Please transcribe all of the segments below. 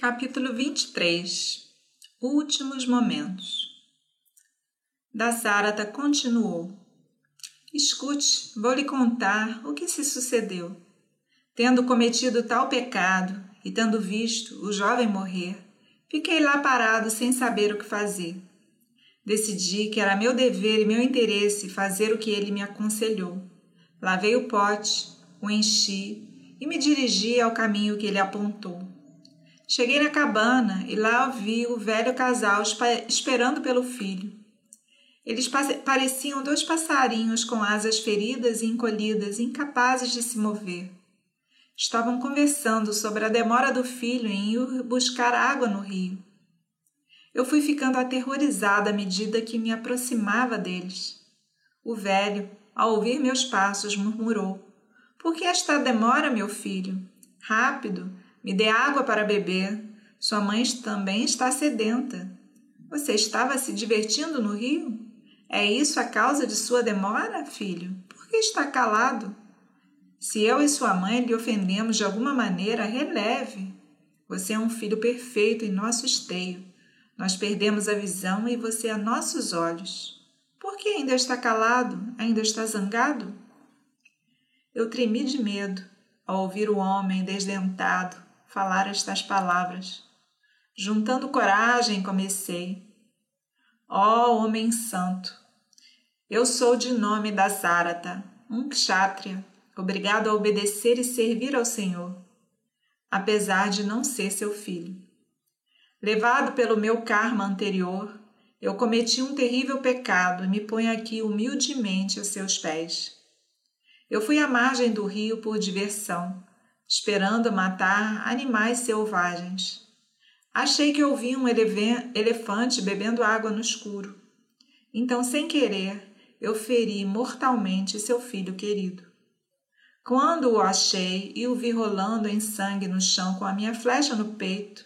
Capítulo 23 Últimos Momentos Da Sárata continuou. Escute, vou lhe contar o que se sucedeu. Tendo cometido tal pecado e tendo visto o jovem morrer, fiquei lá parado sem saber o que fazer. Decidi que era meu dever e meu interesse fazer o que ele me aconselhou. Lavei o pote, o enchi e me dirigi ao caminho que ele apontou. Cheguei na cabana e lá vi o velho casal esperando pelo filho. Eles pareciam dois passarinhos com asas feridas e encolhidas, incapazes de se mover. Estavam conversando sobre a demora do filho em ir buscar água no rio. Eu fui ficando aterrorizada à medida que me aproximava deles. O velho, ao ouvir meus passos, murmurou: Por que esta demora, meu filho? Rápido, me dê água para beber. Sua mãe também está sedenta. Você estava se divertindo no rio? É isso a causa de sua demora, filho? Por que está calado? Se eu e sua mãe lhe ofendemos de alguma maneira, releve. Você é um filho perfeito em nosso esteio. Nós perdemos a visão e você a nossos olhos. Por que ainda está calado? Ainda está zangado? Eu tremi de medo ao ouvir o homem desdentado falar estas palavras. Juntando coragem, comecei. Ó oh, homem santo, eu sou de nome da Sárata, um kshatriya, obrigado a obedecer e servir ao Senhor, apesar de não ser seu filho. Levado pelo meu karma anterior, eu cometi um terrível pecado e me ponho aqui humildemente a seus pés. Eu fui à margem do rio por diversão, esperando matar animais selvagens. Achei que ouvi um elefante bebendo água no escuro. Então, sem querer, eu feri mortalmente seu filho querido. Quando o achei e o vi rolando em sangue no chão com a minha flecha no peito,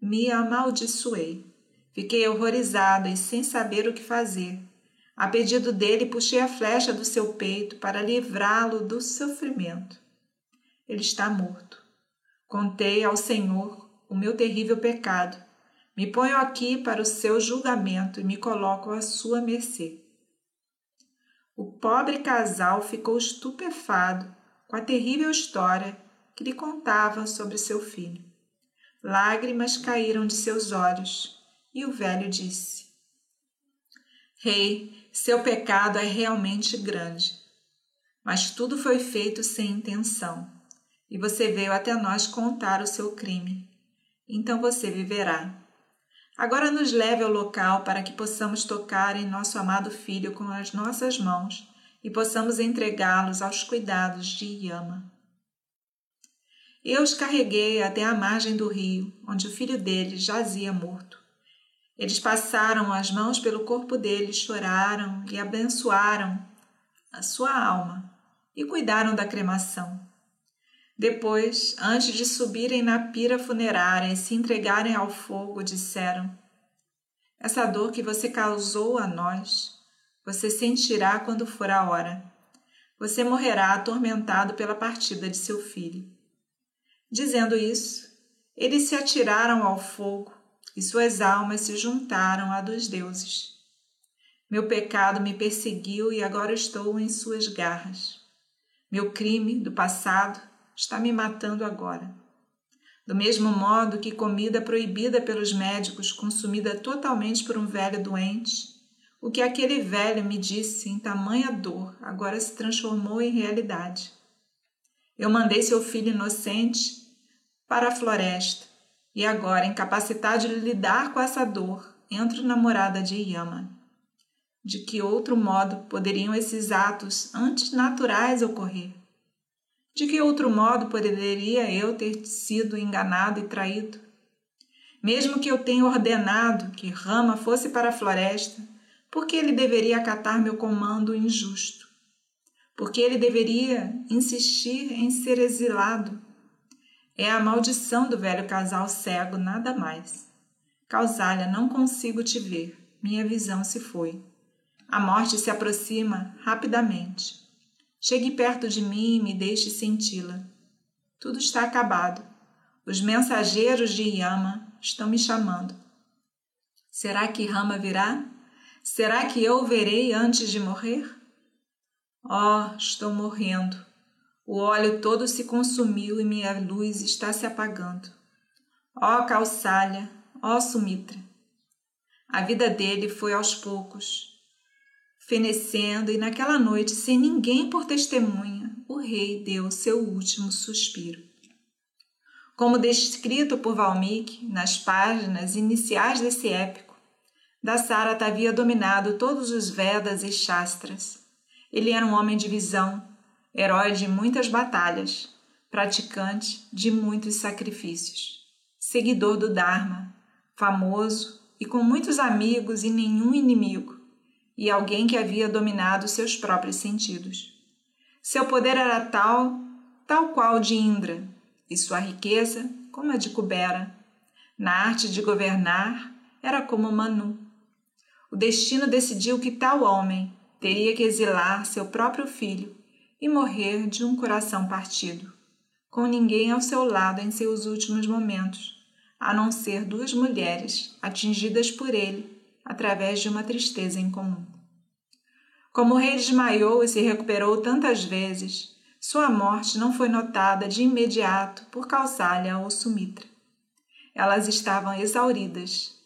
me amaldiçoei. Fiquei horrorizada e sem saber o que fazer. A pedido dele, puxei a flecha do seu peito para livrá-lo do sofrimento ele está morto. Contei ao Senhor o meu terrível pecado. Me ponho aqui para o seu julgamento e me coloco à sua mercê. O pobre casal ficou estupefado com a terrível história que lhe contava sobre seu filho. Lágrimas caíram de seus olhos e o velho disse: Rei, seu pecado é realmente grande, mas tudo foi feito sem intenção e você veio até nós contar o seu crime. Então você viverá. Agora nos leve ao local para que possamos tocar em nosso amado filho com as nossas mãos e possamos entregá-los aos cuidados de Yama. Eu os carreguei até a margem do rio, onde o filho deles jazia morto. Eles passaram as mãos pelo corpo dele, choraram e abençoaram a sua alma e cuidaram da cremação. Depois, antes de subirem na pira funerária e se entregarem ao fogo, disseram: Essa dor que você causou a nós, você sentirá quando for a hora. Você morrerá atormentado pela partida de seu filho. Dizendo isso, eles se atiraram ao fogo e suas almas se juntaram à dos deuses. Meu pecado me perseguiu e agora estou em suas garras. Meu crime do passado está me matando agora. Do mesmo modo que comida proibida pelos médicos, consumida totalmente por um velho doente, o que aquele velho me disse em tamanha dor agora se transformou em realidade. Eu mandei seu filho inocente para a floresta e agora, incapacitado de lidar com essa dor, entro na morada de Yama. De que outro modo poderiam esses atos antinaturais ocorrer? De que outro modo poderia eu ter sido enganado e traído? Mesmo que eu tenha ordenado que Rama fosse para a floresta, por que ele deveria acatar meu comando injusto? Porque ele deveria insistir em ser exilado? É a maldição do velho casal cego, nada mais. Causália, não consigo te ver. Minha visão se foi. A morte se aproxima rapidamente. Chegue perto de mim e me deixe senti-la. Tudo está acabado. Os mensageiros de Yama estão me chamando. Será que Rama virá? Será que eu o verei antes de morrer? Oh, estou morrendo. O óleo todo se consumiu e minha luz está se apagando. Oh, Calçalha, oh, Sumitra. A vida dele foi aos poucos, fenecendo, e naquela noite, sem ninguém por testemunha, o rei deu seu último suspiro. Como descrito por Valmiki nas páginas iniciais desse épico, Dasarata havia dominado todos os Vedas e Shastras. Ele era um homem de visão, herói de muitas batalhas, praticante de muitos sacrifícios, seguidor do Dharma, famoso e com muitos amigos e nenhum inimigo, e alguém que havia dominado seus próprios sentidos. Seu poder era tal, tal qual de Indra, e sua riqueza como a de Kubera. Na arte de governar, era como Manu. O destino decidiu que tal homem teria que exilar seu próprio filho e morrer de um coração partido, com ninguém ao seu lado em seus últimos momentos, a não ser duas mulheres atingidas por ele através de uma tristeza em comum. Como o rei desmaiou e se recuperou tantas vezes, sua morte não foi notada de imediato por Kausalya ou Sumitra. Elas estavam exauridas,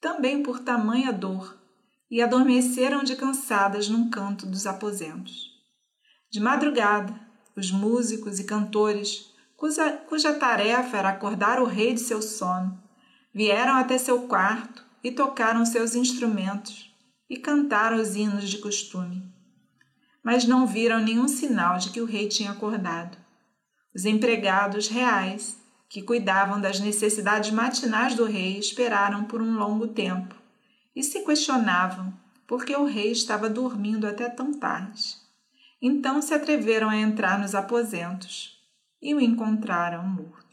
também por tamanha dor, e adormeceram de cansadas num canto dos aposentos. De madrugada, os músicos e cantores, cuja, cuja tarefa era acordar o rei de seu sono, vieram até seu quarto e tocaram seus instrumentos e cantaram os hinos de costume. Mas não viram nenhum sinal de que o rei tinha acordado. Os empregados reais, que cuidavam das necessidades matinais do rei, esperaram por um longo tempo e se questionavam por que o rei estava dormindo até tão tarde. Então se atreveram a entrar nos aposentos e o encontraram morto.